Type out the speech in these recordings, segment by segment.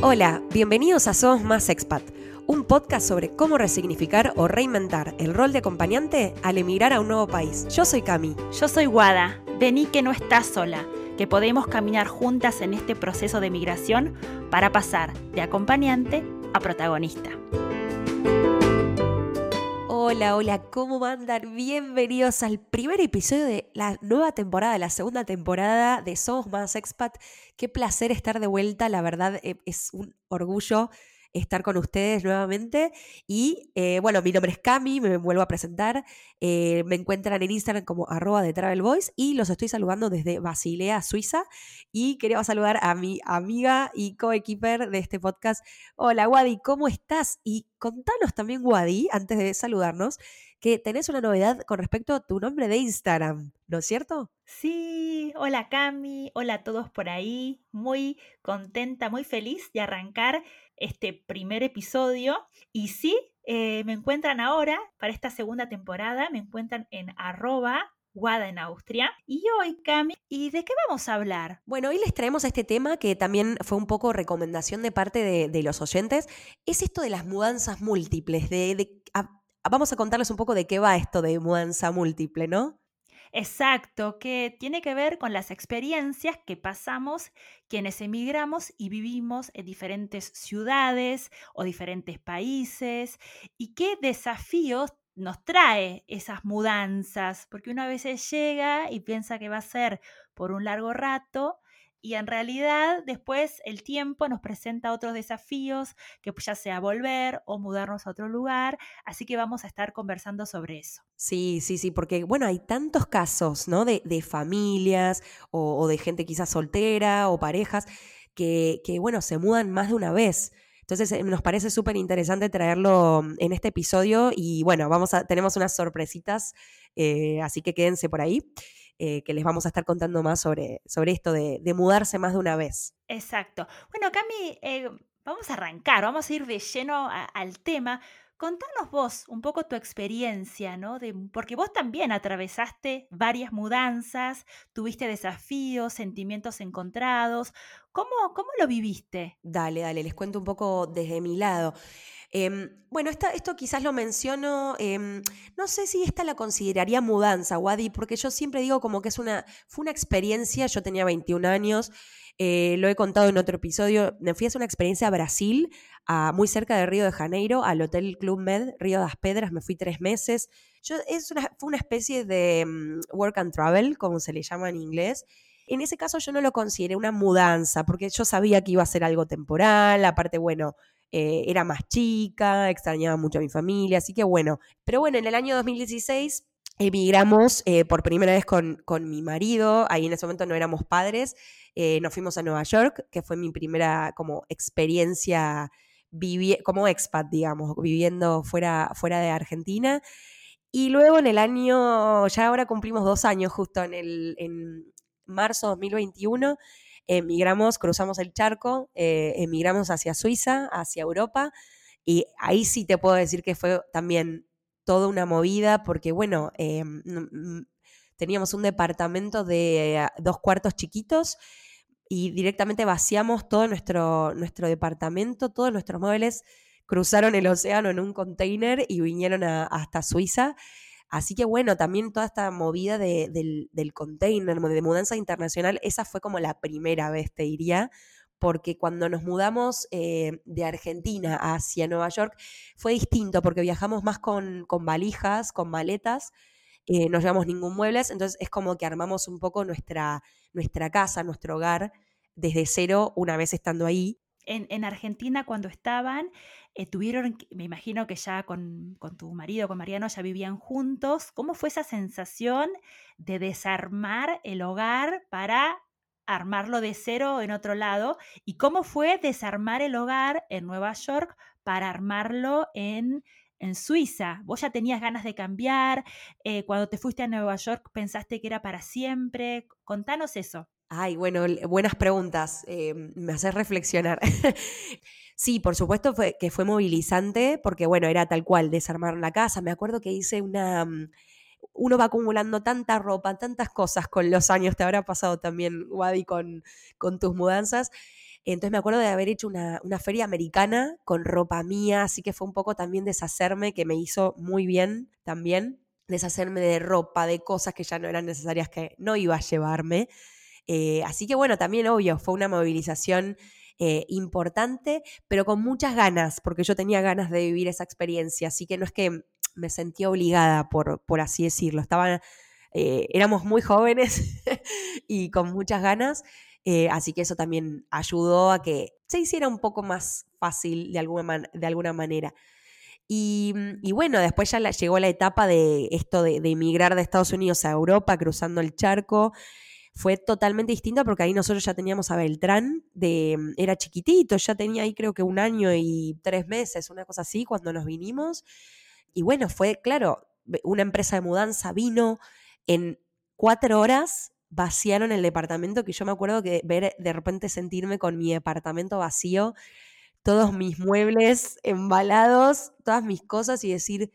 Hola, bienvenidos a Somos Más Expat, un podcast sobre cómo resignificar o reinventar el rol de acompañante al emigrar a un nuevo país. Yo soy Cami. Yo soy Guada. Vení que no estás sola, que podemos caminar juntas en este proceso de migración para pasar de acompañante a protagonista. Hola, hola, ¿cómo andan? Bienvenidos al primer episodio de la nueva temporada, la segunda temporada de Somos Más Expat. Qué placer estar de vuelta, la verdad eh, es un orgullo estar con ustedes nuevamente. Y eh, bueno, mi nombre es Cami, me vuelvo a presentar. Eh, me encuentran en Instagram como arroba de Travel Boys y los estoy saludando desde Basilea, Suiza. Y quería saludar a mi amiga y coequiper de este podcast. Hola, Wadi, ¿cómo estás? Y contanos también, Wadi, antes de saludarnos, que tenés una novedad con respecto a tu nombre de Instagram, ¿no es cierto? Sí, hola Cami, hola a todos por ahí, muy contenta, muy feliz de arrancar este primer episodio. Y sí, eh, me encuentran ahora, para esta segunda temporada, me encuentran en arroba Guada en Austria. Y hoy, Cami, ¿y de qué vamos a hablar? Bueno, hoy les traemos este tema que también fue un poco recomendación de parte de, los oyentes. Es esto de las mudanzas múltiples. De, vamos a contarles un poco de qué va esto de mudanza múltiple, ¿no? Exacto, que tiene que ver con las experiencias que pasamos quienes emigramos y vivimos en diferentes ciudades o diferentes países y qué desafíos nos trae esas mudanzas, porque una vez llega y piensa que va a ser por un largo rato y en realidad después el tiempo nos presenta otros desafíos, que ya sea volver o mudarnos a otro lugar, así que vamos a estar conversando sobre eso. Sí, sí, sí, porque bueno, hay tantos casos, ¿no? De, familias o, de gente quizás soltera o parejas que, que, bueno, se mudan más de una vez. Entonces eh, nos parece súper interesante traerlo en este episodio y bueno, vamos a, tenemos unas sorpresitas, eh, así que quédense por ahí. Eh, que les vamos a estar contando más sobre, sobre esto de, mudarse más de una vez. Exacto. Bueno, Cami, eh, vamos a arrancar, vamos a ir de lleno al tema. Contanos vos un poco tu experiencia, ¿no? De, porque vos también atravesaste varias mudanzas, tuviste desafíos, sentimientos encontrados. ¿Cómo, cómo lo viviste? Dale, dale, les cuento un poco desde mi lado. Em, bueno, esto quizás lo menciono, em, no sé si esta la consideraría mudanza, Wadi, porque yo siempre digo como que es una, fue una experiencia, yo tenía 21 años, eh, lo he contado en otro episodio, me fui a hacer una experiencia a Brasil, a, muy cerca de Río de Janeiro, al Hotel Club Med, Río de las Pedras, me fui tres meses. Yo, es una, fue una especie de mm, work and travel, como se le llama en inglés. En ese caso yo no lo consideré una mudanza, porque yo sabía que iba a ser algo temporal, aparte, bueno, eh, era más chica, extrañaba mucho a mi familia, así que bueno. Pero bueno, en el año 2016 emigramos eh, por primera vez con, con, mi marido, ahí en ese momento no éramos padres, eh, nos fuimos a Nueva York, que fue mi primera como experiencia como expat, digamos, viviendo fuera, fuera de Argentina. Y luego en el año, ya ahora cumplimos dos años, justo en, el, en marzo 2021, emigramos, cruzamos el charco, eh, emigramos hacia Suiza, hacia Europa, y ahí sí te puedo decir que fue también toda una movida, porque bueno, eh, teníamos un departamento de dos cuartos chiquitos y directamente vaciamos todo nuestro, nuestro departamento, todos nuestros muebles cruzaron el océano en un container y vinieron hasta Suiza. Así que bueno, también toda esta movida del, container, de mudanza internacional, esa fue como la primera vez, te diría, porque cuando nos mudamos eh, de Argentina hacia Nueva York fue distinto, porque viajamos más con, con valijas, con maletas, eh, no llevamos ningún muebles, entonces es como que armamos un poco nuestra, nuestra casa, nuestro hogar desde cero una vez estando ahí en, Argentina cuando estaban, eh, tuvieron, me imagino que ya con, con, tu marido, con Mariano, ya vivían juntos. ¿Cómo fue esa sensación de desarmar el hogar para armarlo de cero en otro lado? ¿Y cómo fue desarmar el hogar en Nueva York para armarlo en, en Suiza? ¿Vos ya tenías ganas de cambiar? Eh, cuando te fuiste a Nueva York, ¿pensaste que era para siempre? Contanos eso. Ay, bueno, buenas preguntas. Eh, me haces reflexionar. sí, por supuesto fue, que fue movilizante, porque bueno, era tal cual, desarmar la casa. Me acuerdo que hice una. Mm, uno va acumulando tanta ropa, tantas cosas con los años. Te habrá pasado también, Wadi, con, con tus mudanzas. Entonces me acuerdo de haber hecho una, feria americana con ropa mía, así que fue un poco también deshacerme, que me hizo muy bien también, deshacerme de ropa, de cosas que ya no eran necesarias, que no iba a llevarme. Eh, así que bueno, también obvio, fue una movilización eh, importante, pero con muchas ganas, porque yo tenía ganas de vivir esa experiencia, así que no es que me sentía obligada, por, por así decirlo, estaban, eh, éramos muy jóvenes y con muchas ganas, así que eso también ayudó a que se hiciera un poco más fácil de alguna, de alguna manera. Y, bueno, después ya llegó la etapa de esto de, emigrar de Estados Unidos a Europa, cruzando el charco fue totalmente distinto porque ahí nosotros ya teníamos a Beltrán, de, mm, era chiquitito, ya tenía ahí creo que un año y tres meses, una cosa así, cuando nos vinimos. Y bueno, fue, claro, una empresa de mudanza vino en cuatro horas, vaciaron el departamento, que yo me acuerdo que ver de repente sentirme con mi departamento vacío, todos mis muebles embalados, todas mis cosas y decir,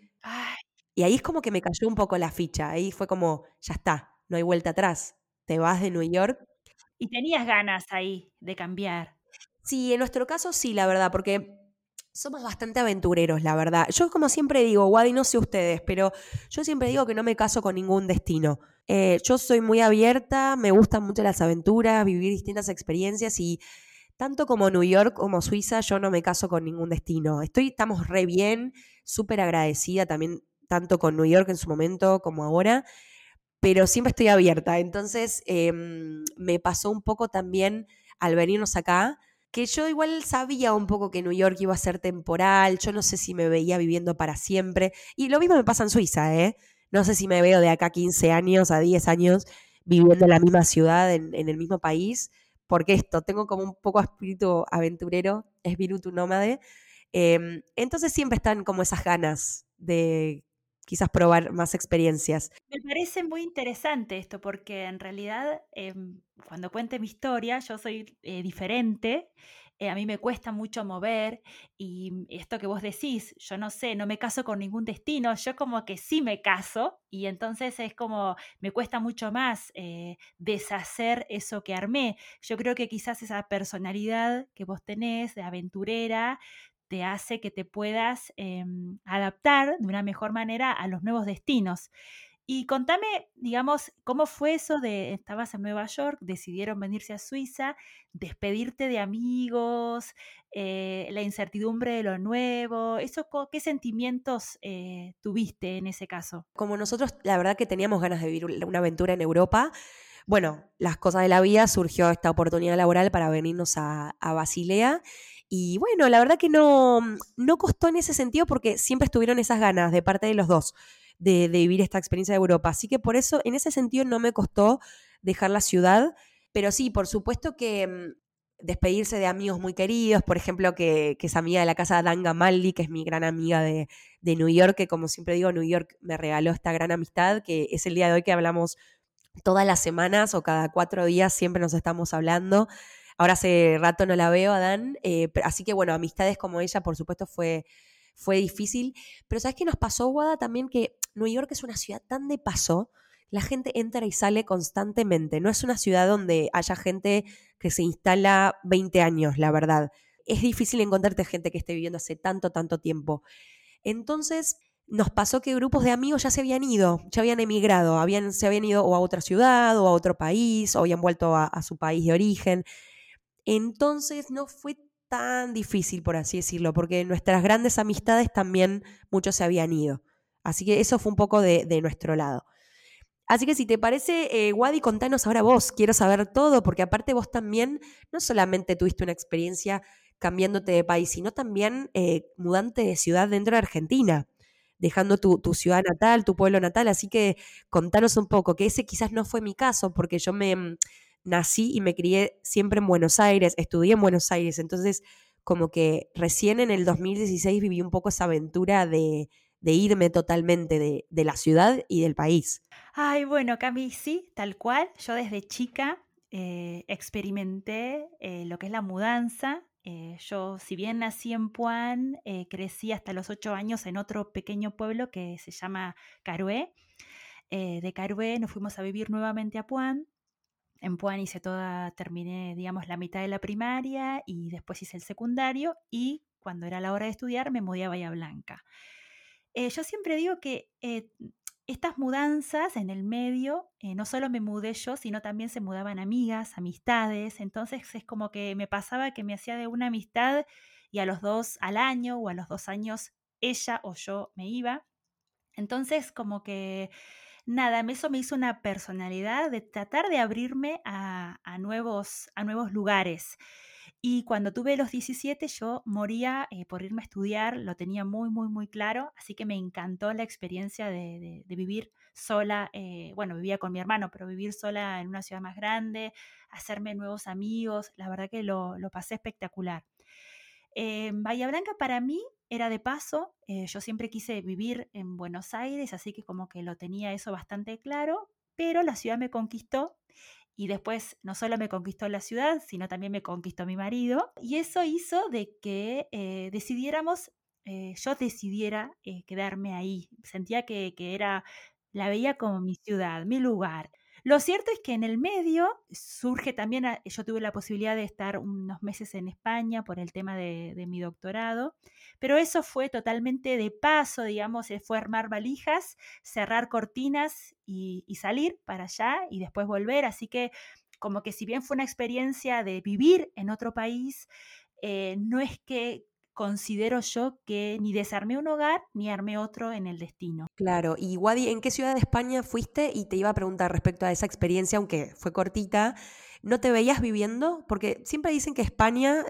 y ahí es como que me cayó un poco la ficha, ahí fue como, ya está, no hay vuelta atrás te vas de New York. Y tenías ganas ahí de cambiar. Sí, en nuestro caso sí, la verdad, porque somos bastante aventureros, la verdad. Yo como siempre digo, Wadi, no sé ustedes, pero yo siempre digo que no me caso con ningún destino. Eh, yo soy muy abierta, me gustan mucho las aventuras, vivir distintas experiencias y tanto como New York como Suiza, yo no me caso con ningún destino. Estoy, estamos re bien, súper agradecida también, tanto con New York en su momento como ahora pero siempre estoy abierta. Entonces em, me pasó un poco también al venirnos acá, que yo igual sabía un poco que New York iba a ser temporal, yo no sé si me veía viviendo para siempre, y lo mismo me pasa en Suiza, ¿eh? No sé si me veo de acá 15 años a 10 años viviendo en la misma ciudad, en, el mismo país, porque esto, tengo como un poco espíritu aventurero, espíritu nómade, em, entonces siempre están como esas ganas de quizás probar más experiencias. Me parece muy interesante esto porque en realidad em, cuando cuente mi historia yo soy eh, diferente. Eh, a mí me cuesta mucho mover y esto que vos decís, yo no sé, no me caso con ningún destino, yo como que sí me caso y entonces es como me cuesta mucho más eh, deshacer eso que armé. Yo creo que quizás esa personalidad que vos tenés de aventurera te hace que te puedas em, adaptar de una mejor manera a los nuevos destinos. Y contame, digamos, cómo fue eso de, estabas en Nueva York, decidieron venirse a Suiza, despedirte de amigos, eh, la incertidumbre de lo nuevo, eso, ¿qué sentimientos eh, tuviste en ese caso? Como nosotros, la verdad que teníamos ganas de vivir una aventura en Europa, bueno, las cosas de la vida, surgió esta oportunidad laboral para venirnos a, a Basilea y bueno, la verdad que no, no costó en ese sentido porque siempre estuvieron esas ganas de parte de los dos de, vivir esta experiencia de Europa. Así que por eso, en ese sentido, no me costó dejar la ciudad. Pero sí, por supuesto que mm, despedirse de amigos muy queridos, por ejemplo, que, es amiga de la casa de Dan Gamaldi, que es mi gran amiga de, de, New York, que como siempre digo, New York me regaló esta gran amistad, que es el día de hoy que hablamos todas las semanas o cada cuatro días, siempre nos estamos hablando. Ahora hace rato no la veo, Adán. Eh, así que bueno, amistades como ella, por supuesto, fue, fue difícil. Pero ¿sabes qué nos pasó, Guada? También que New York es una ciudad tan de paso. La gente entra y sale constantemente. No es una ciudad donde haya gente que se instala 20 años, la verdad. Es difícil encontrarte gente que esté viviendo hace tanto, tanto tiempo. Entonces, nos pasó que grupos de amigos ya se habían ido, ya habían emigrado, habían, se habían ido o a otra ciudad o a otro país, o habían vuelto a su país de origen. Entonces no fue tan difícil, por así decirlo, porque nuestras grandes amistades también muchos se habían ido. Así que eso fue un poco de, nuestro lado. Así que si te parece, eh, Wadi, contanos ahora vos, quiero saber todo, porque aparte vos también no solamente tuviste una experiencia cambiándote de país, sino también eh, mudante de ciudad dentro de Argentina, dejando tu, tu, ciudad natal, tu pueblo natal. Así que contanos un poco, que ese quizás no fue mi caso, porque yo me, nací y me crié siempre en Buenos Aires, estudié en Buenos Aires, entonces como que recién en el 2016 viví un poco esa aventura de, irme totalmente de, la ciudad y del país. Ay, bueno, Cami, sí, tal cual. Yo desde chica eh, experimenté eh, lo que es la mudanza. Eh, yo, si bien nací en Puan, crecí hasta los ocho años en otro pequeño pueblo que se llama Carué. de Carué nos fuimos a vivir nuevamente a Puan En Puan hice toda, terminé, digamos, la mitad de la primaria y después hice el secundario y cuando era la hora de estudiar me mudé a Bahía Blanca. Eh, yo siempre digo que eh, estas mudanzas en el medio, eh, no solo me mudé yo, sino también se mudaban amigas, amistades, entonces es como que me pasaba que me hacía de una amistad y a los dos al año o a los dos años ella o yo me iba. Entonces como que nada, eso me hizo una personalidad de tratar de abrirme a, nuevos, a nuevos lugares. Y cuando tuve los 17 yo moría eh, por irme a estudiar, lo tenía muy, muy, muy claro, así que me encantó la experiencia de, vivir sola, eh, bueno, vivía con mi hermano, pero vivir sola en una ciudad más grande, hacerme nuevos amigos, la verdad que lo, pasé espectacular. Bahía Blanca para mí era de paso, eh, yo siempre quise vivir en Buenos Aires, así que como que lo tenía eso bastante claro, pero la ciudad me conquistó y después no solo me conquistó la ciudad, sino también me conquistó mi marido. Y eso hizo de que eh, decidiéramos, eh, yo decidiera quedarme ahí. Sentía que, que era, la veía como mi ciudad, mi lugar. Lo cierto es que en el medio surge también, ah, yo tuve la posibilidad de estar unos meses en España por el tema de, mi doctorado, pero eso fue totalmente de paso, digamos, fue armar valijas, cerrar cortinas y, salir para allá y después volver. Así que como que si bien fue una experiencia de vivir en otro país, eh, no es que considero yo que ni desarmé un hogar ni armé otro en el destino. Claro, y Wadi, ¿en qué ciudad de España fuiste? Y te iba a preguntar respecto a esa experiencia, aunque fue cortita, ¿no te veías viviendo? Porque siempre dicen que España,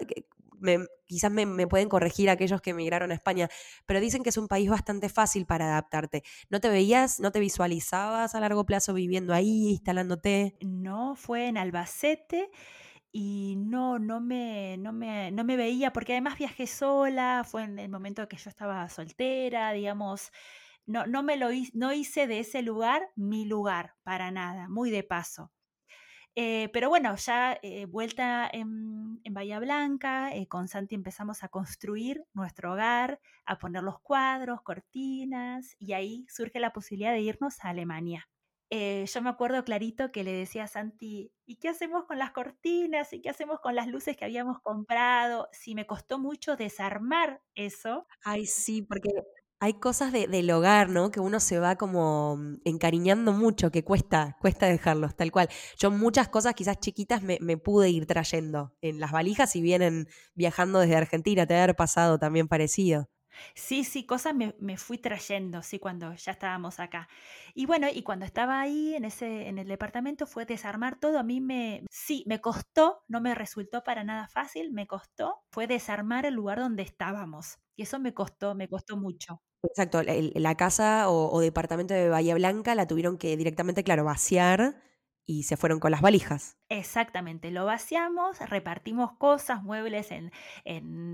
quizás me, pueden corregir aquellos que emigraron a España, pero dicen que es un país bastante fácil para adaptarte. ¿No te veías, no te visualizabas a largo plazo viviendo ahí, instalándote? No, fue en Albacete y no, no me, no me, no me veía, porque además viajé sola, fue en el momento que yo estaba soltera, digamos, no, no me lo no hice de ese lugar mi lugar, para nada, muy de paso. Eh, pero bueno, ya eh, vuelta en, en, Bahía Blanca, eh, con Santi empezamos a construir nuestro hogar, a poner los cuadros, cortinas, y ahí surge la posibilidad de irnos a Alemania. Eh, yo me acuerdo clarito que le decía a Santi, ¿y qué hacemos con las cortinas? ¿Y qué hacemos con las luces que habíamos comprado? Sí, me costó mucho desarmar eso. Ay, sí, porque hay cosas del hogar, ¿no? Que uno se va como mm, encariñando mucho, que cuesta, cuesta dejarlos, tal cual. Yo muchas cosas quizás chiquitas me, me pude ir trayendo en las valijas y vienen viajando desde Argentina, te haber pasado también parecido. Sí, sí, cosas me, fui trayendo, sí, cuando ya estábamos acá. Y bueno, y cuando estaba ahí en ese, en el departamento fue desarmar todo. A mí me, sí, me costó, no me resultó para nada fácil, me costó, fue desarmar el lugar donde estábamos. Y eso me costó, me costó mucho. Exacto, la, casa o, o departamento de Bahía Blanca la tuvieron que directamente, claro, vaciar y se fueron con las valijas. Exactamente, lo vaciamos, repartimos cosas, muebles en,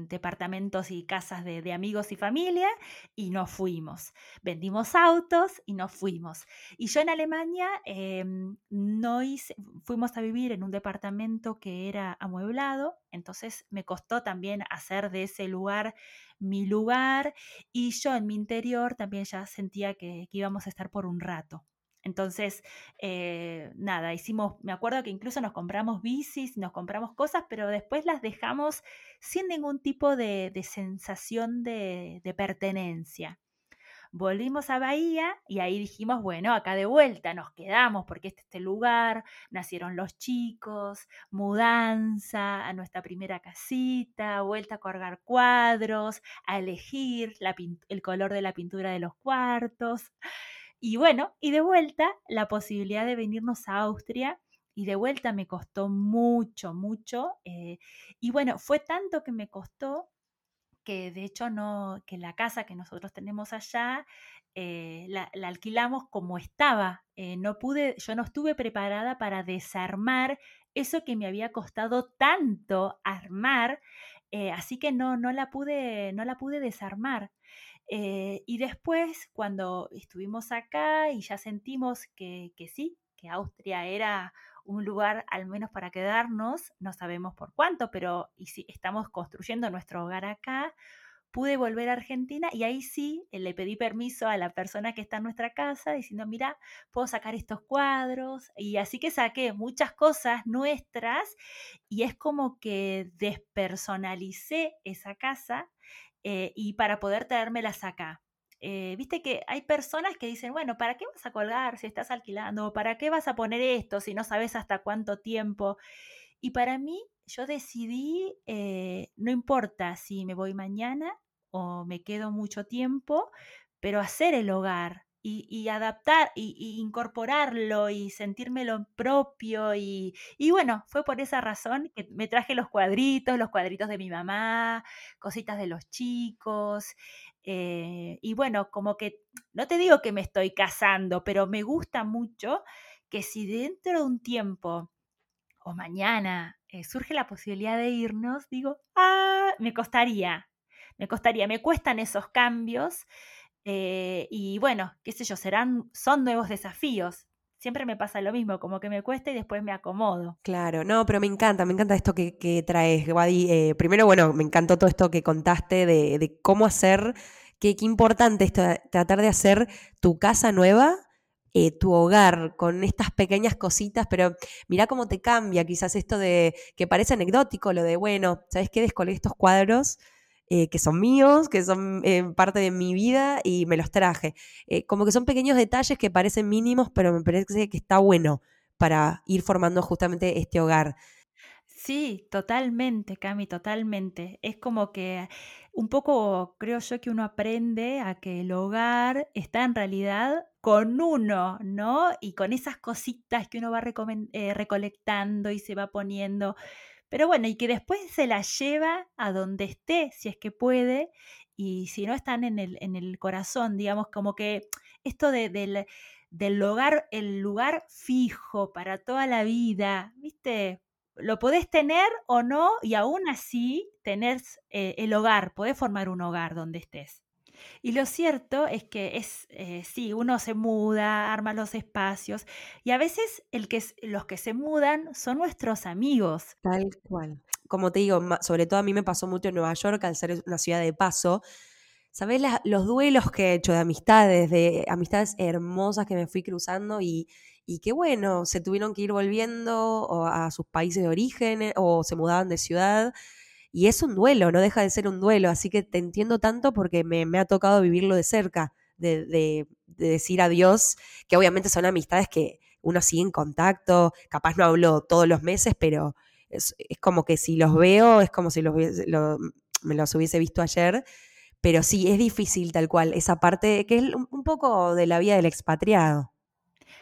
departamentos y casas de, amigos y familia y nos fuimos. Vendimos autos y nos fuimos. Y yo en Alemania em, no fuimos a vivir en un departamento que era amueblado, entonces me costó también hacer de ese lugar mi lugar y yo en mi interior también ya sentía que íbamos a estar por un rato. Entonces, eh, nada, hicimos, me acuerdo que incluso nos compramos bicis, nos compramos cosas, pero después las dejamos sin ningún tipo de, sensación de, pertenencia. Volvimos a Bahía y ahí dijimos, bueno, acá de vuelta nos quedamos porque este es este lugar, nacieron los chicos, mudanza a nuestra primera casita, vuelta a colgar cuadros, a elegir el color de la pintura de los cuartos. Y bueno, y de vuelta la posibilidad de venirnos a Austria. Y de vuelta me costó mucho, mucho. Eh, y bueno, fue tanto que me costó que de hecho no, que la casa que nosotros tenemos allá eh, la, alquilamos como estaba. Eh, no pude, yo no estuve preparada para desarmar eso que me había costado tanto armar, así que no, no la pude, no la pude desarmar. Eh, y después, cuando estuvimos acá y ya sentimos que, sí, que Austria era un lugar al menos para quedarnos, no sabemos por cuánto, pero y si estamos construyendo nuestro hogar acá, pude volver a Argentina y ahí sí eh, le pedí permiso a la persona que está en nuestra casa diciendo, mira, puedo sacar estos cuadros. Y así que saqué muchas cosas nuestras y es como que despersonalicé esa casa eh, y para poder traérmelas acá. Eh, viste que hay personas que dicen, bueno, ¿para qué vas a colgar si estás alquilando? ¿Para qué vas a poner esto si no sabes hasta cuánto tiempo? Y para mí, yo decidí, eh, no importa si me voy mañana o me quedo mucho tiempo, pero hacer el hogar, y, adaptar y, incorporarlo y sentírmelo propio. Y, bueno, fue por esa razón que me traje los cuadritos, los cuadritos de mi mamá, cositas de los chicos. Eh, y bueno, como que, no te digo que me estoy casando, pero me gusta mucho que si dentro de un tiempo o mañana eh, surge la posibilidad de irnos, digo, ah, me costaría, me costaría, me cuestan esos cambios. Eh, y bueno, qué sé yo, serán, son nuevos desafíos. Siempre me pasa lo mismo, como que me cuesta y después me acomodo. Claro, no, pero me encanta, me encanta esto que, traes, Wadi. Eh, primero, bueno, me encantó todo esto que contaste de, cómo hacer, qué importante es tratar de hacer tu casa nueva eh, tu hogar con estas pequeñas cositas, pero mira cómo te cambia quizás esto de que parece anecdótico, lo de, bueno, ¿sabes qué? Descolgué estos cuadros eh, que son míos, que son eh, parte de mi vida y me los traje. Eh, como que son pequeños detalles que parecen mínimos, pero me parece que está bueno para ir formando justamente este hogar. Sí, totalmente, Cami, totalmente. Es como que un poco creo yo que uno aprende a que el hogar está en realidad con uno, ¿no? Y con esas cositas que uno va recolectando y se va poniendo. Pero bueno, y que después se la lleva a donde esté, si es que puede, y si no están en el, en el corazón, digamos, como que esto de, del, del lugar, el lugar fijo para toda la vida, ¿viste? Lo podés tener o no, y aún así tener eh, el hogar, podés formar un hogar donde estés. Y lo cierto es que es, eh, sí, uno se muda, arma los espacios y a veces el que, los que se mudan son nuestros amigos. Tal cual. Como te digo, sobre todo a mí me pasó mucho en Nueva York al ser una ciudad de paso. ¿Sabés los duelos que he hecho de amistades, de amistades hermosas que me fui cruzando y, y que bueno, se tuvieron que ir volviendo a sus países de origen o se mudaban de ciudad? Y es un duelo, no deja de ser un duelo, así que te entiendo tanto porque me, ha tocado vivirlo de cerca, de, de, decir adiós, que obviamente son amistades que uno sigue en contacto, capaz no hablo todos los meses, pero es, como que si los veo, es como si los, me los hubiese visto ayer. Pero sí, es difícil tal cual, esa parte que es un poco de la vida del expatriado.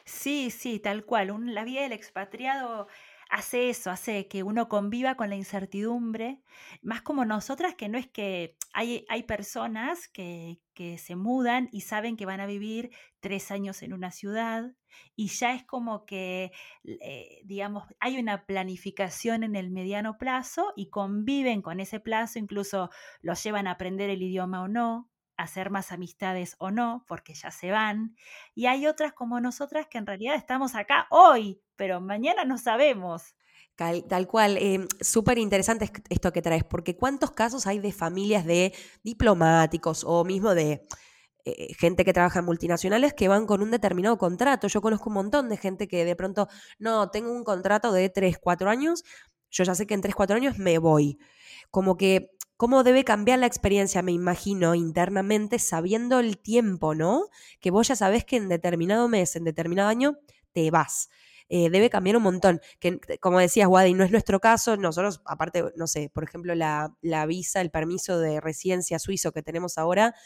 Sí, sí, tal cual. la vida del expatriado hace eso, hace que uno conviva con la incertidumbre, más como nosotras, que no es que hay, hay personas que, que se mudan y saben que van a vivir tres años en una ciudad y ya es como que, eh, digamos, hay una planificación en el mediano plazo y conviven con ese plazo, incluso los llevan a aprender el idioma o no, hacer más amistades o no, porque ya se van. Y hay otras como nosotras que en realidad estamos acá hoy, pero mañana no sabemos. Tal, cual, eh, súper interesante esto que traes, porque ¿cuántos casos hay de familias de diplomáticos o mismo de eh, gente que trabaja en multinacionales que van con un determinado contrato? Yo conozco un montón de gente que de pronto, no, tengo un contrato de 3, 4 años, yo ya sé que en 3, 4 años me voy. Como que cómo debe cambiar la experiencia, me imagino, internamente, sabiendo el tiempo, ¿no? Que vos ya sabés que en determinado mes, en determinado año, te vas. Eh, debe cambiar un montón. Que, como decías, Wadi, no es nuestro caso. Nosotros, aparte, no sé, por ejemplo, la, la visa, el permiso de residencia suizo que tenemos ahora,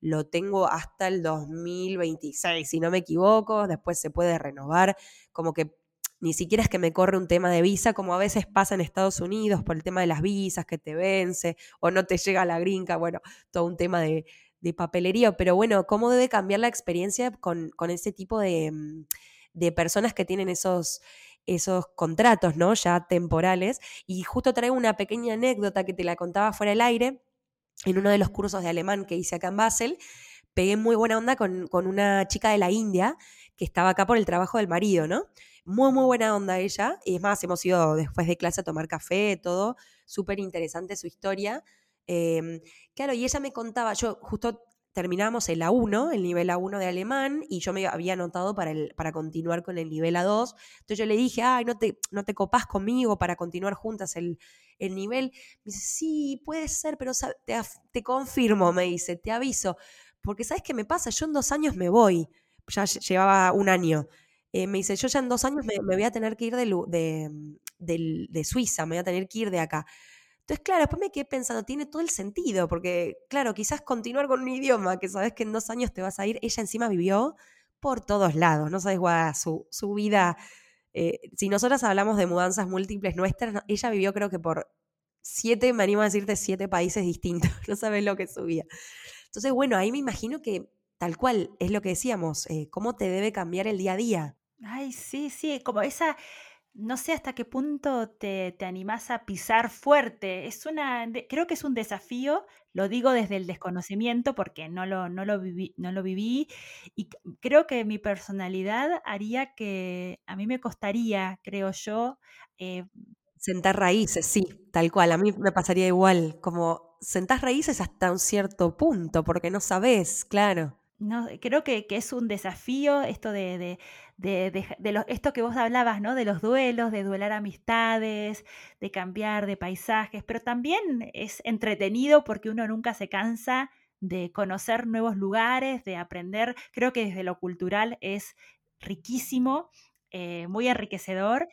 lo tengo hasta el 2026, si no me equivoco. Después se puede renovar. Como que ni siquiera es que me corre un tema de visa, como a veces pasa en Estados Unidos por el tema de las visas que te vence o no te llega la gringa, bueno, todo un tema de, papelería, pero bueno, ¿cómo debe cambiar la experiencia con, ese tipo mm, de, personas que tienen esos, esos contratos, ¿no? Ya temporales. Y justo traigo una pequeña anécdota que te la contaba fuera del aire, en uno de los cursos de alemán que hice acá en Basel, pegué muy buena onda con, con una chica de la India que estaba acá por el trabajo del marido, ¿no? Muy, muy buena onda ella. Y es más, hemos ido después de clase a tomar café, todo. Súper interesante su historia. Em, claro, y ella me contaba, yo justo terminamos el A1, el nivel A1 de alemán, y yo me había anotado para, el, para continuar con el nivel A2. Entonces yo le dije, ay, no te, no te copás conmigo para continuar juntas el, el nivel. Me dice, sí, puede ser, pero te, te, confirmo, me dice, te aviso. Porque ¿sabes qué me pasa? Yo en dos años me voy. Ya llevaba un año. Eh, me dice, yo ya en dos años me, voy a tener que ir de, de, de, de Suiza, me voy a tener que ir de acá. Entonces, claro, después me quedé pensando, tiene todo el sentido, porque, claro, quizás continuar con un idioma que sabes que en dos años te vas a ir, ella encima vivió por todos lados, no sabes, guau, su, su vida. Eh, si nosotras hablamos de mudanzas múltiples nuestras, ella vivió creo que por siete, me animo a decirte, siete países distintos, no sabes lo que subía. Entonces, bueno, ahí me imagino que tal cual es lo que decíamos, eh, cómo te debe cambiar el día a día. Ay, sí, sí, como esa no sé hasta qué punto te, te animás a pisar fuerte. Es una, creo que es un desafío, lo digo desde el desconocimiento porque no lo, no lo, viví, no lo viví y creo que mi personalidad haría que a mí me costaría, creo yo, eh, Sentar raíces, sí, tal cual. A mí me pasaría igual, como sentar raíces hasta un cierto punto, porque no sabes, claro. No, creo que, es un desafío esto de, de, esto que vos hablabas, ¿no? De los duelos, de duelar amistades, de cambiar de paisajes, pero también es entretenido porque uno nunca se cansa de conocer nuevos lugares, de aprender. Creo que desde lo cultural es riquísimo, eh, muy enriquecedor.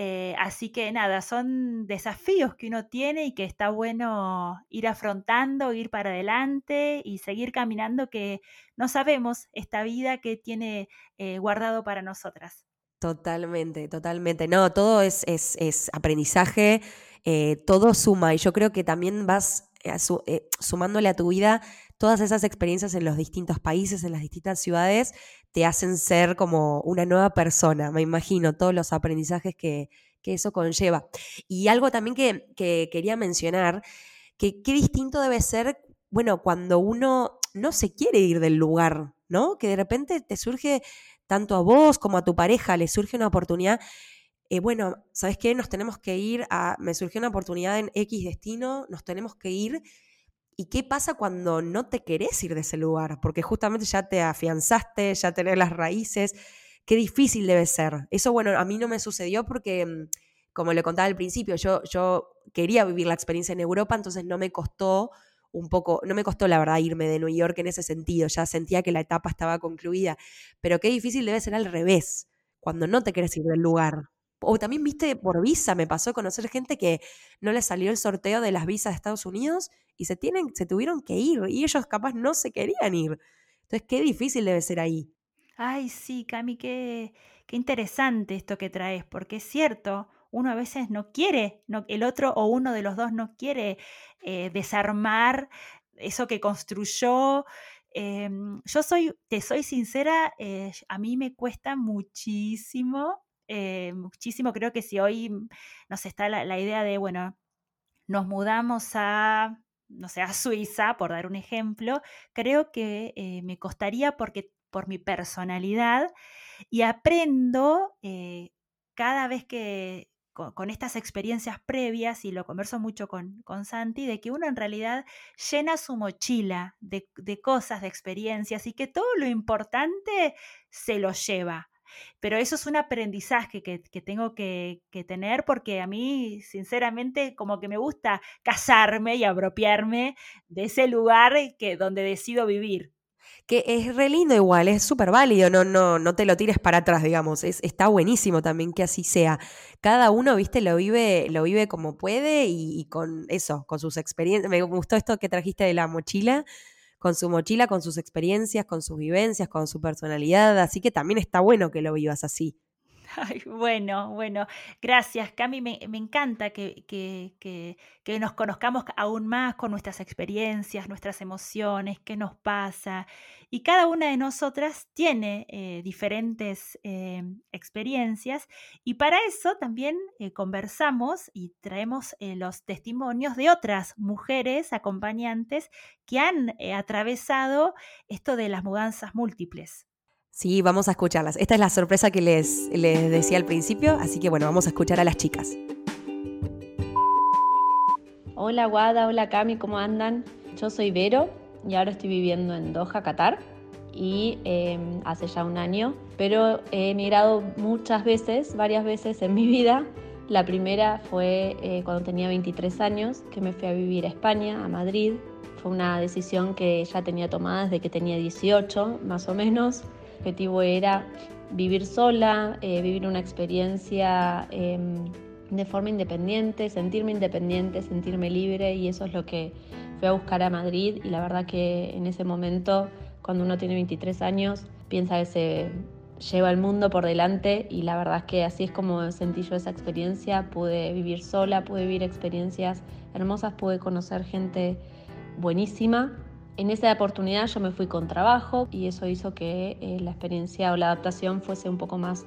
Eh, así que nada, son desafíos que uno tiene y que está bueno ir afrontando, ir para adelante y seguir caminando que no sabemos esta vida que tiene eh, guardado para nosotras. Totalmente, totalmente. No, todo es, es, aprendizaje, eh, todo suma y yo creo que también vas sumándole a tu vida todas esas experiencias en los distintos países, en las distintas ciudades, te hacen ser como una nueva persona, me imagino, todos los aprendizajes que, eso conlleva. Y algo también que, quería mencionar, que qué distinto debe ser, bueno, cuando uno no se quiere ir del lugar, ¿no? Que de repente te surge, tanto a vos como a tu pareja, le surge una oportunidad. Eh, bueno, ¿sabes qué? Nos tenemos que ir a, me surgió una oportunidad en X destino, nos tenemos que ir ¿Y qué pasa cuando no te querés ir de ese lugar? Porque justamente ya te afianzaste, ya tenés las raíces. Qué difícil debe ser. Eso, bueno, a mí no me sucedió porque, mm, como le contaba al principio, yo, yo quería vivir la experiencia en Europa, entonces no me costó un poco, no me costó la verdad irme de New York en ese sentido, ya sentía que la etapa estaba concluida, pero qué difícil debe ser al revés, cuando no te querés ir del lugar. O también, viste, por visa me pasó conocer gente que no le salió el sorteo de las visas de Estados Unidos y se, tienen, se tuvieron que ir y ellos capaz no se querían ir. Entonces, qué difícil debe ser ahí. Ay, sí, Cami, qué, qué interesante esto que traes, porque es cierto, uno a veces no quiere, el otro o uno de los dos no quiere eh, desarmar eso que construyó. Em, yo soy, te soy sincera, eh, a mí me cuesta muchísimo eh, muchísimo. Creo que si hoy nos está la, idea de, bueno, nos mudamos a, no sé, a Suiza, por dar un ejemplo, creo que eh, me costaría porque por mi personalidad y aprendo eh, cada vez que con, estas experiencias previas, y lo converso mucho con, con, Santi, de que uno en realidad llena su mochila de, de cosas, de experiencias y que todo lo importante se lo lleva. Pero eso es un aprendizaje que, tengo que, tener porque a mí, sinceramente, como que me gusta casarme y apropiarme de ese lugar que, donde decido vivir. Que es re lindo igual, es súper válido, no, no, no te lo tires para atrás, digamos. Es, está buenísimo también que así sea. Cada uno, viste, lo vive, lo vive como puede y, y con eso, con sus experiencias. Me gustó esto que trajiste de la mochila con su mochila, con sus experiencias, con sus vivencias, con su personalidad, así que también está bueno que lo vivas así. Ay, bueno, bueno, gracias, Cami. Me, me encanta que, nos conozcamos aún más con nuestras experiencias, nuestras emociones, qué nos pasa. Y cada una de nosotras tiene eh, diferentes eh, experiencias y para eso también eh, conversamos y traemos los testimonios de otras mujeres acompañantes que han atravesado esto de las mudanzas múltiples. Sí, vamos a escucharlas. Esta es la sorpresa que les, les decía al principio, así que bueno, vamos a escuchar a las chicas. Hola Guada, hola Cami, ¿cómo andan? Yo soy Vero y ahora estoy viviendo en Doha, Qatar y em, hace ya un año, pero he emigrado muchas veces, varias veces en mi vida. La primera fue eh, cuando tenía 23 años, que me fui a vivir a España, a Madrid. Fue una decisión que ya tenía tomada desde que tenía 18, más o menos. Objetivo era vivir sola, eh, vivir una experiencia em, de forma independiente, sentirme independiente, sentirme libre y eso es lo que fui a buscar a Madrid y la verdad que en ese momento, cuando uno tiene 23 años, piensa que se lleva el mundo por delante y la verdad es que así es como sentí yo esa experiencia, pude vivir sola, pude vivir experiencias hermosas, pude conocer gente buenísima. En esa oportunidad yo me fui con trabajo y eso hizo que eh, la experiencia o la adaptación fuese un poco más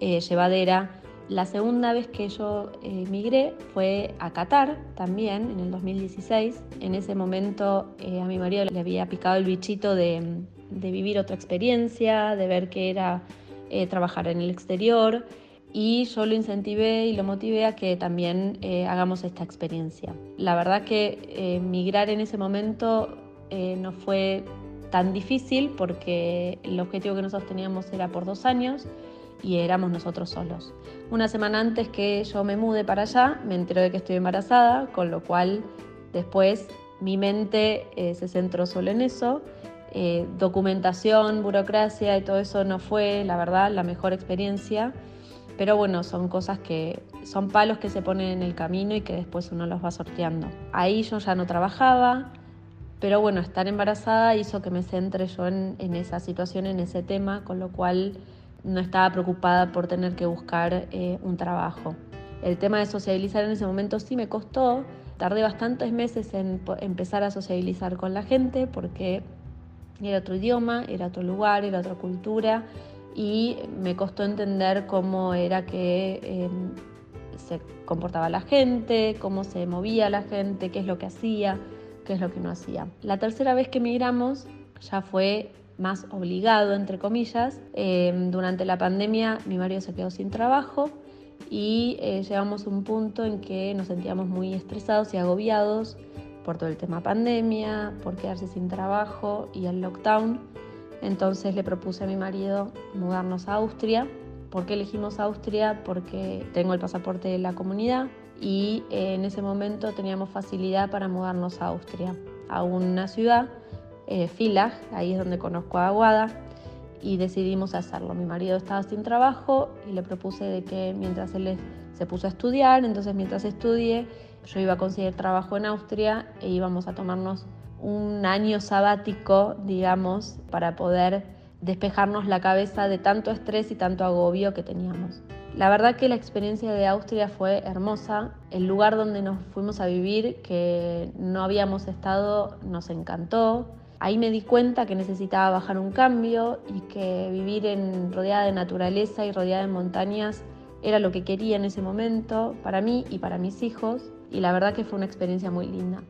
eh, llevadera la segunda vez que yo eh, migré fue a Qatar también, en el 2016. En ese momento eh, a mi marido le había picado el bichito de, vivir otra experiencia, de ver qué era eh, trabajar en el exterior y yo lo incentivé y lo motivé a que también hagamos esta experiencia. La verdad que migrar en ese momento no fue tan difícil porque el objetivo que nosotros teníamos era por dos años y éramos nosotros solos. Una semana antes que yo me mude para allá, me enteré de que estoy embarazada, con lo cual después mi mente eh, se centró solo en eso. Eh, documentación, burocracia y todo eso no fue, la verdad, la mejor experiencia. Pero bueno, son cosas que son palos que se ponen en el camino y que después uno los va sorteando. Ahí yo ya no trabajaba, pero bueno, estar embarazada hizo que me centre yo en, esa situación, en ese tema, con lo cual no estaba preocupada por tener que buscar eh, un trabajo. El tema de sociabilizar en ese momento sí me costó, tardé bastantes meses en empezar a sociabilizar con la gente porque era otro idioma, era otro lugar, era otra cultura y me costó entender cómo era que em, se comportaba la gente, cómo se movía la gente, qué es lo que hacía, qué es lo que no hacía. La tercera vez que emigramos ya fue más obligado, entre comillas. Eh, durante la pandemia mi marido se quedó sin trabajo y eh, llegamos a un punto en que nos sentíamos muy estresados y agobiados por todo el tema pandemia, por quedarse sin trabajo y el lockdown. Entonces le propuse a mi marido mudarnos a Austria. ¿Por qué elegimos Austria? Porque tengo el pasaporte de la comunidad y eh, en ese momento teníamos facilidad para mudarnos a Austria, a una ciudad eh, ahí es donde conozco a Aguada, y decidimos hacerlo. Mi marido estaba sin trabajo y le propuse de que mientras él se puso a estudiar, entonces mientras estudie, yo iba a conseguir trabajo en Austria e íbamos a tomarnos un año sabático, digamos, para poder despejarnos la cabeza de tanto estrés y tanto agobio que teníamos. La verdad que la experiencia de Austria fue hermosa. El lugar donde nos fuimos a vivir, que no habíamos estado, nos encantó. Ahí me di cuenta que necesitaba bajar un cambio y que vivir en, rodeada de naturaleza y rodeada de montañas era lo que quería en ese momento para mí y para mis hijos y la verdad que fue una experiencia muy linda.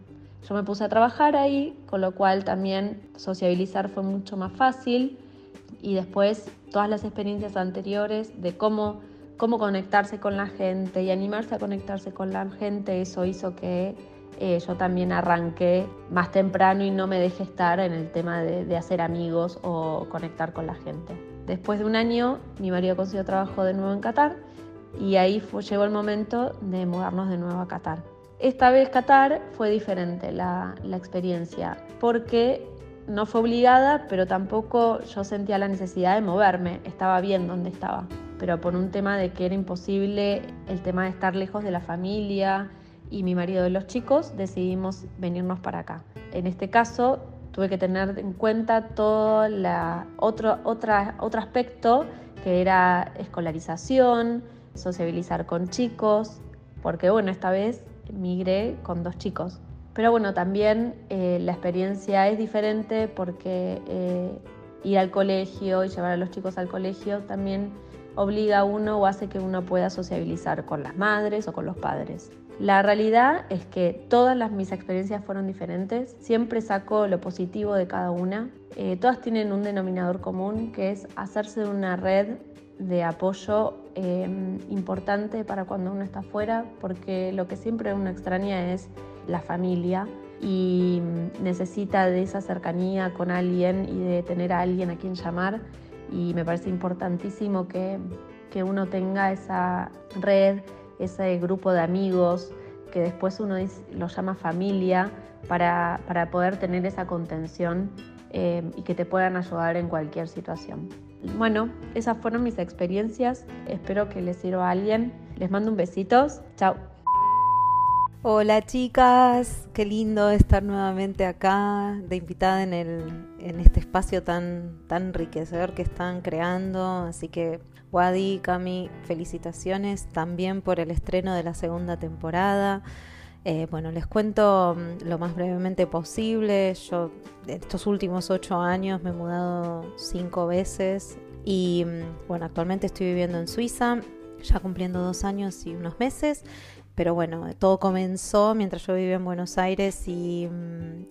Yo me puse a trabajar ahí, con lo cual también sociabilizar fue mucho más fácil y después todas las experiencias anteriores de cómo, cómo conectarse con la gente y animarse a conectarse con la gente, eso hizo que eh, yo también arranqué más temprano y no me dejé estar en el tema de, hacer amigos o conectar con la gente. Después de un año, mi marido consiguió trabajo de nuevo en Qatar y ahí llegó el momento de mudarnos de nuevo a Qatar. Esta vez Qatar fue diferente la, la experiencia porque no fue obligada, pero tampoco yo sentía la necesidad de moverme, estaba bien donde estaba, pero por un tema de que era imposible el tema de estar lejos de la familia, y mi marido de los chicos decidimos venirnos para acá. En este caso tuve que tener en cuenta todo la, otro, otra, otro aspecto que era escolarización, sociabilizar con chicos, porque bueno, esta vez migré con dos chicos. Pero bueno, también eh, la experiencia es diferente porque eh, ir al colegio y llevar a los chicos al colegio también obliga a uno o hace que uno pueda sociabilizar con las madres o con los padres. La realidad es que todas las, mis experiencias fueron diferentes, siempre saco lo positivo de cada una. Eh, todas tienen un denominador común que es hacerse una red de apoyo em, importante para cuando uno está afuera, porque lo que siempre uno extraña es la familia y necesita de esa cercanía con alguien y de tener a alguien a quien llamar y me parece importantísimo que, que uno tenga esa red, ese grupo de amigos que después uno lo llama familia para, para poder tener esa contención eh, y que te puedan ayudar en cualquier situación. Bueno, esas fueron mis experiencias. Espero que les sirva a alguien. Les mando un besitos. Chao. Hola chicas, qué lindo estar nuevamente acá de invitada en, el, en este espacio tan, tan enriquecedor que están creando. Así que Wadi, Cami, felicitaciones también por el estreno de la segunda temporada. Eh, bueno, les cuento mm, lo más brevemente posible. Yo estos últimos ocho años me he mudado cinco veces y mm, bueno, actualmente estoy viviendo en Suiza, ya cumpliendo dos años y unos meses. Pero bueno, todo comenzó mientras yo vivía en Buenos Aires mm, y,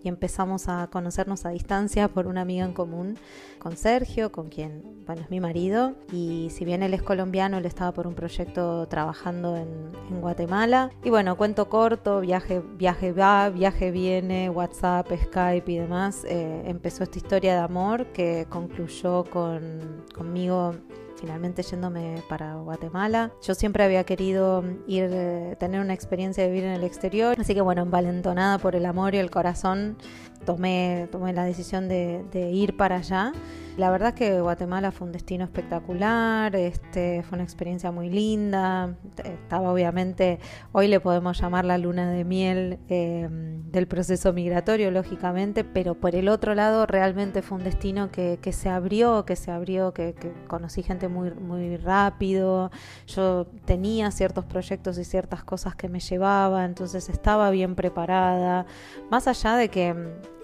empezamos a conocernos a distancia por una amiga en común con Sergio, con quien, bueno, es mi marido. Y si bien él es colombiano, él estaba por un proyecto trabajando en, Guatemala. Y bueno, cuento corto, viaje, viaje va, viaje viene, WhatsApp, Skype y demás. Eh, empezó esta historia de amor que concluyó con, conmigo finalmente yéndome para Guatemala. Yo siempre había querido ir, eh, tener una experiencia de vivir en el exterior, así que bueno, envalentonada por el amor y el corazón, tomé, tomé la decisión de, ir para allá. La verdad es que Guatemala fue un destino espectacular, este, fue una experiencia muy linda. Estaba obviamente, hoy le podemos llamar la luna de miel em, del proceso migratorio, lógicamente, pero por el otro lado realmente fue un destino que, se abrió, que se abrió, que, conocí gente muy, muy rápido. Yo tenía ciertos proyectos y ciertas cosas que me llevaba, entonces estaba bien preparada. Más allá de que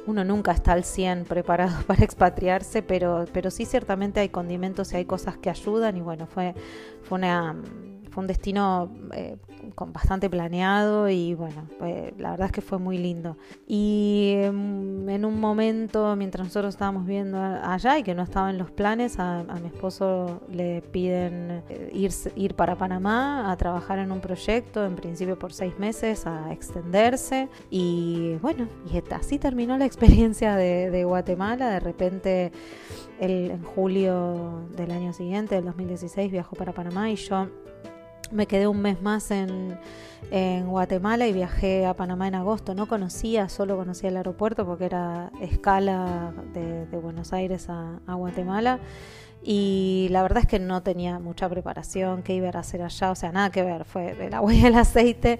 uno nunca está al 100 preparado para expatriarse, pero, pero sí ciertamente hay condimentos y hay cosas que ayudan y bueno, fue, fue una fue un destino eh, con bastante planeado y bueno, la verdad es que fue muy lindo. Y em, en un momento, mientras nosotros estábamos viendo allá y que no estaba en los planes, a, mi esposo le piden eh, ir, ir para Panamá a trabajar en un proyecto, en principio por seis meses, a extenderse. Y bueno, y así terminó la experiencia de, Guatemala. De repente, el, en julio del año siguiente, del 2016, viajó para Panamá y yo me quedé un mes más en, Guatemala y viajé a Panamá en agosto. No conocía, solo conocía el aeropuerto porque era escala de, Buenos Aires a, Guatemala. Y la verdad es que no tenía mucha preparación, qué iba a hacer allá, o sea, nada que ver, fue el agua y el aceite.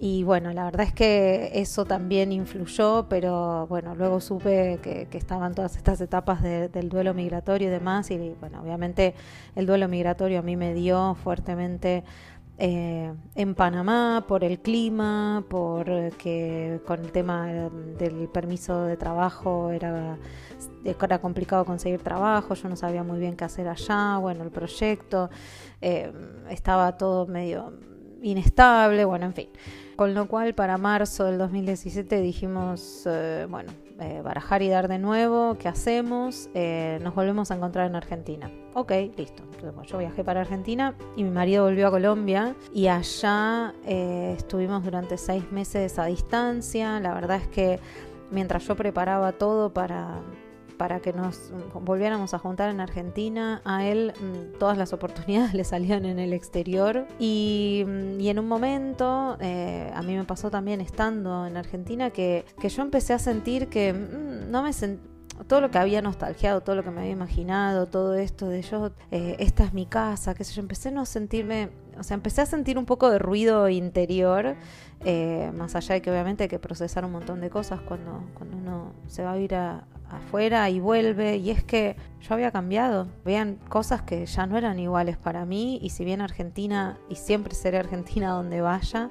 Y bueno, la verdad es que eso también influyó, pero bueno, luego supe que, estaban todas estas etapas del duelo migratorio y demás. Y bueno, obviamente el duelo migratorio a mí me dio fuertemente eh, en Panamá por el clima, porque con el tema del permiso de trabajo era, era complicado conseguir trabajo, yo no sabía muy bien qué hacer allá, bueno, el proyecto, eh, estaba todo medio inestable, bueno, en fin. Con lo cual para marzo del 2017 dijimos, eh, bueno, eh, barajar y dar de nuevo, ¿qué hacemos? Eh, nos volvemos a encontrar en Argentina. Ok, listo. Entonces, yo viajé para Argentina y mi marido volvió a Colombia y allá estuvimos durante seis meses a distancia. La verdad es que mientras yo preparaba todo para para que nos volviéramos a juntar en Argentina. A él mm, todas las oportunidades le salían en el exterior y, mm, en un momento, eh, a mí me pasó también estando en Argentina, que, yo empecé a sentir que mm, no me todo lo que había nostalgiado, todo lo que me había imaginado, todo esto de yo, eh, esta es mi casa, qué sé yo, empecé a no sentirme, o sea, empecé a sentir un poco de ruido interior, eh, más allá de que obviamente hay que procesar un montón de cosas cuando, cuando uno se va a ir a, afuera y vuelve. Y es que yo había cambiado, vean cosas que ya no eran iguales para mí y si bien Argentina y siempre seré Argentina donde vaya,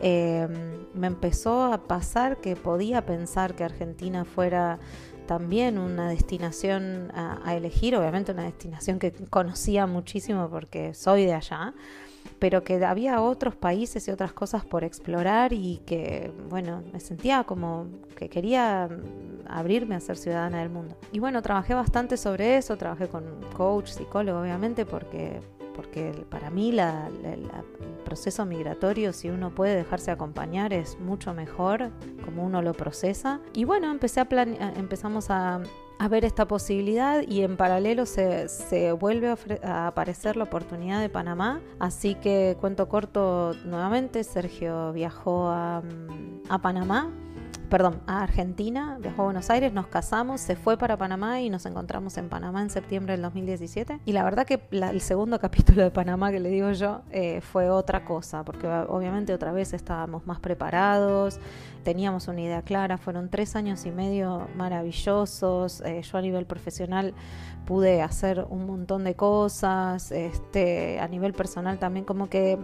eh, me empezó a pasar que podía pensar que Argentina fuera también una destinación a elegir, obviamente una destinación que conocía muchísimo porque soy de allá, pero que había otros países y otras cosas por explorar y que, bueno, me sentía como que quería abrirme a ser ciudadana del mundo. Y bueno, trabajé bastante sobre eso, trabajé con coach, psicólogo, obviamente, porque porque para mí el proceso migratorio, si uno puede dejarse acompañar, es mucho mejor como uno lo procesa. Y bueno, empecé a empezamos a, a ver esta posibilidad y en paralelo se, se vuelve a, aparecer la oportunidad de Panamá. Así que cuento corto nuevamente, Sergio viajó a, a Panamá perdón, a Argentina, viajó a Buenos Aires, nos casamos, se fue para Panamá y nos encontramos en Panamá en septiembre del 2017. Y la verdad que el segundo capítulo de Panamá que le digo yo eh, fue otra cosa, porque obviamente otra vez estábamos más preparados, teníamos una idea clara, fueron tres años y medio maravillosos, eh, yo a nivel profesional pude hacer un montón de cosas, este, a nivel personal también como que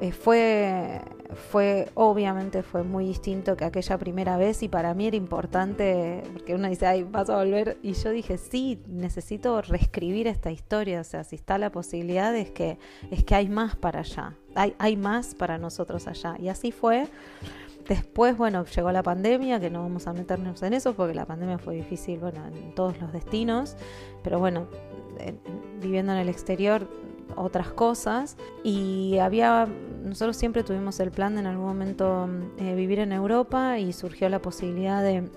eh, fue, fue, obviamente fue muy distinto que aquella primera vez y para mí era importante, porque uno dice, ay, vas a volver, y yo dije, sí, necesito reescribir esta historia, o sea, si está la posibilidad es que, es que hay más para allá, hay, hay más para nosotros allá, y así fue. Después, bueno, llegó la pandemia, que no vamos a meternos en eso porque la pandemia fue difícil, bueno, en todos los destinos, pero bueno, viviendo en el exterior otras cosas. Y había nosotros siempre tuvimos el plan de en algún momento eh, vivir en Europa y surgió la posibilidad de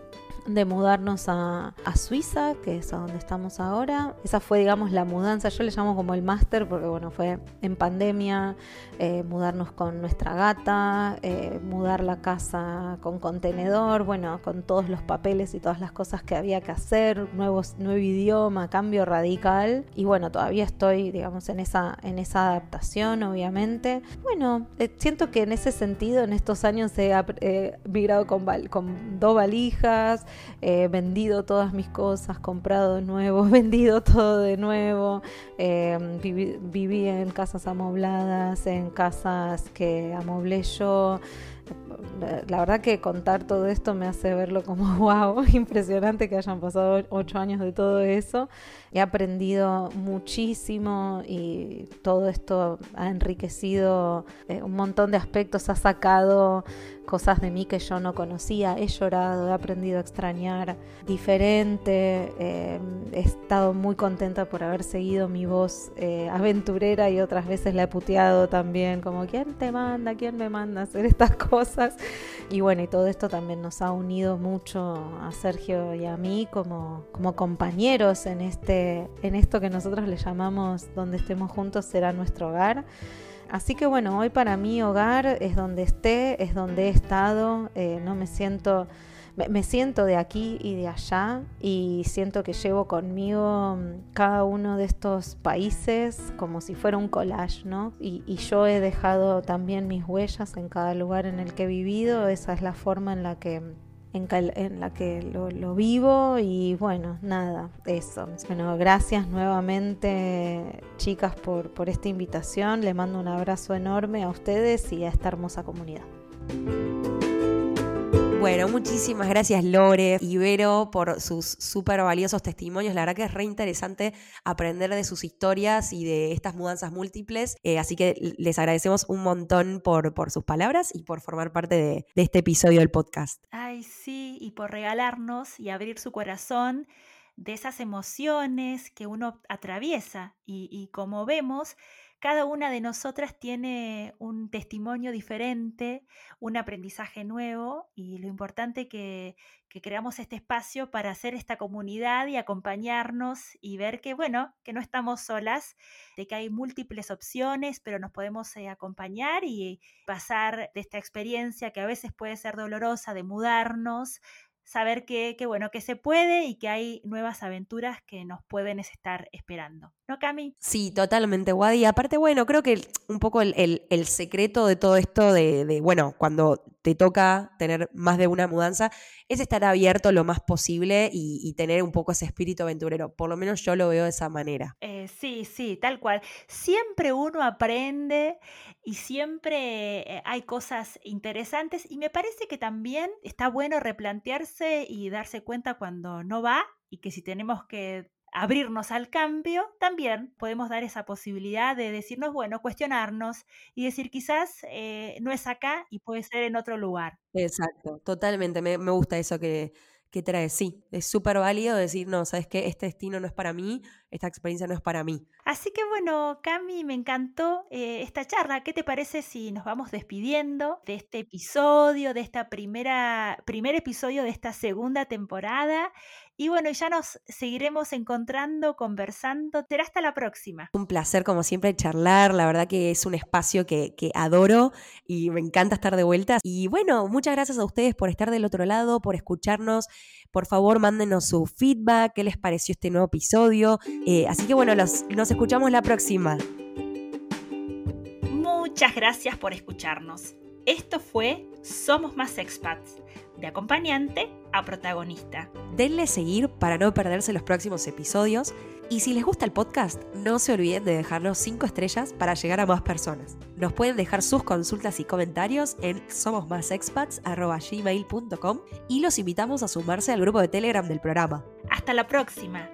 de mudarnos a, Suiza, que es a donde estamos ahora. Esa fue, digamos, la mudanza. Yo le llamo como el máster porque, bueno, fue en pandemia, eh, mudarnos con nuestra gata, eh, mudar la casa con contenedor, bueno, con todos los papeles y todas las cosas que había que hacer, nuevos, nuevo idioma, cambio radical. Y bueno, todavía estoy, digamos, en esa, en esa adaptación, obviamente. Bueno, eh, siento que en ese sentido, en estos años he migrado con, con dos valijas, He vendido todas mis cosas, comprado de nuevo, vendido todo de nuevo, eh, viví, en casas amobladas, en casas que amoblé yo. La verdad que contar todo esto me hace verlo como wow, impresionante que hayan pasado ocho años de todo eso. He aprendido muchísimo y todo esto ha enriquecido eh, un montón de aspectos, ha sacado cosas de mí que yo no conocía, he llorado, he aprendido a extrañar diferente, eh, he estado muy contenta por haber seguido mi voz eh, aventurera y otras veces la he puteado también, como ¿quién te manda? ¿quién me manda a hacer estas cosas? Y bueno, y todo esto también nos ha unido mucho a Sergio y a mí como, como compañeros en este en esto que nosotros le llamamos donde estemos juntos será nuestro hogar. Así que bueno, hoy para mí hogar es donde esté, es donde he estado, eh, no me siento, me, siento de aquí y de allá y siento que llevo conmigo mm, cada uno de estos países como si fuera un collage, ¿no? Y, yo he dejado también mis huellas en cada lugar en el que he vivido, esa es la forma en la que en, la que lo, vivo y bueno, nada, eso. Bueno, gracias nuevamente chicas por, por esta invitación, le mando un abrazo enorme a ustedes y a esta hermosa comunidad. Bueno, muchísimas gracias Lore y Vero por sus súper valiosos testimonios. La verdad que es re interesante aprender de sus historias y de estas mudanzas múltiples. Eh, así que les agradecemos un montón por, por sus palabras y por formar parte de, este episodio del podcast. Ay, sí, y por regalarnos y abrir su corazón de esas emociones que uno atraviesa. Y, y como vemos, cada una de nosotras tiene un testimonio diferente, un aprendizaje nuevo y lo importante que, que creamos este espacio para hacer esta comunidad y acompañarnos y ver que, bueno, que no estamos solas, de que hay múltiples opciones, pero nos podemos eh, acompañar y pasar de esta experiencia que a veces puede ser dolorosa de mudarnos saber que, bueno, que se puede y que hay nuevas aventuras que nos pueden estar esperando. ¿No, Cami? Sí, totalmente, Wadi. Aparte, bueno, creo que un poco el, secreto de todo esto de, bueno, cuando te toca tener más de una mudanza, es estar abierto lo más posible y, tener un poco ese espíritu aventurero. Por lo menos yo lo veo de esa manera. Eh, sí, sí, tal cual. Siempre uno aprende y siempre eh, hay cosas interesantes y me parece que también está bueno replantearse y darse cuenta cuando no va y que si tenemos que abrirnos al cambio, también podemos dar esa posibilidad de decirnos, bueno, cuestionarnos y decir quizás eh, no es acá y puede ser en otro lugar. Exacto, totalmente. Me, me gusta eso que, que trae. Sí, es súper válido decir, no, sabes que este destino no es para mí, esta experiencia no es para mí. Así que bueno, Cami, me encantó eh, esta charla. ¿Qué te parece si nos vamos despidiendo de este episodio, de esta primera, primer episodio de esta segunda temporada? Y bueno, ya nos seguiremos encontrando, conversando. Será hasta la próxima. Un placer, como siempre, charlar. La verdad que es un espacio que, que adoro y me encanta estar de vuelta. Y bueno, muchas gracias a ustedes por estar del otro lado, por escucharnos. Por favor, mándenos su feedback, qué les pareció este nuevo episodio. Eh, así que bueno, los, nos escuchamos la próxima. Muchas gracias por escucharnos. Esto fue Somos Más Expats, de acompañante a protagonista. Denle seguir para no perderse los próximos episodios. Y si les gusta el podcast, no se olviden de dejarnos 5 estrellas para llegar a más personas. Nos pueden dejar sus consultas y comentarios en somosmasexpats.gmail.com y los invitamos a sumarse al grupo de Telegram del programa. Hasta la próxima.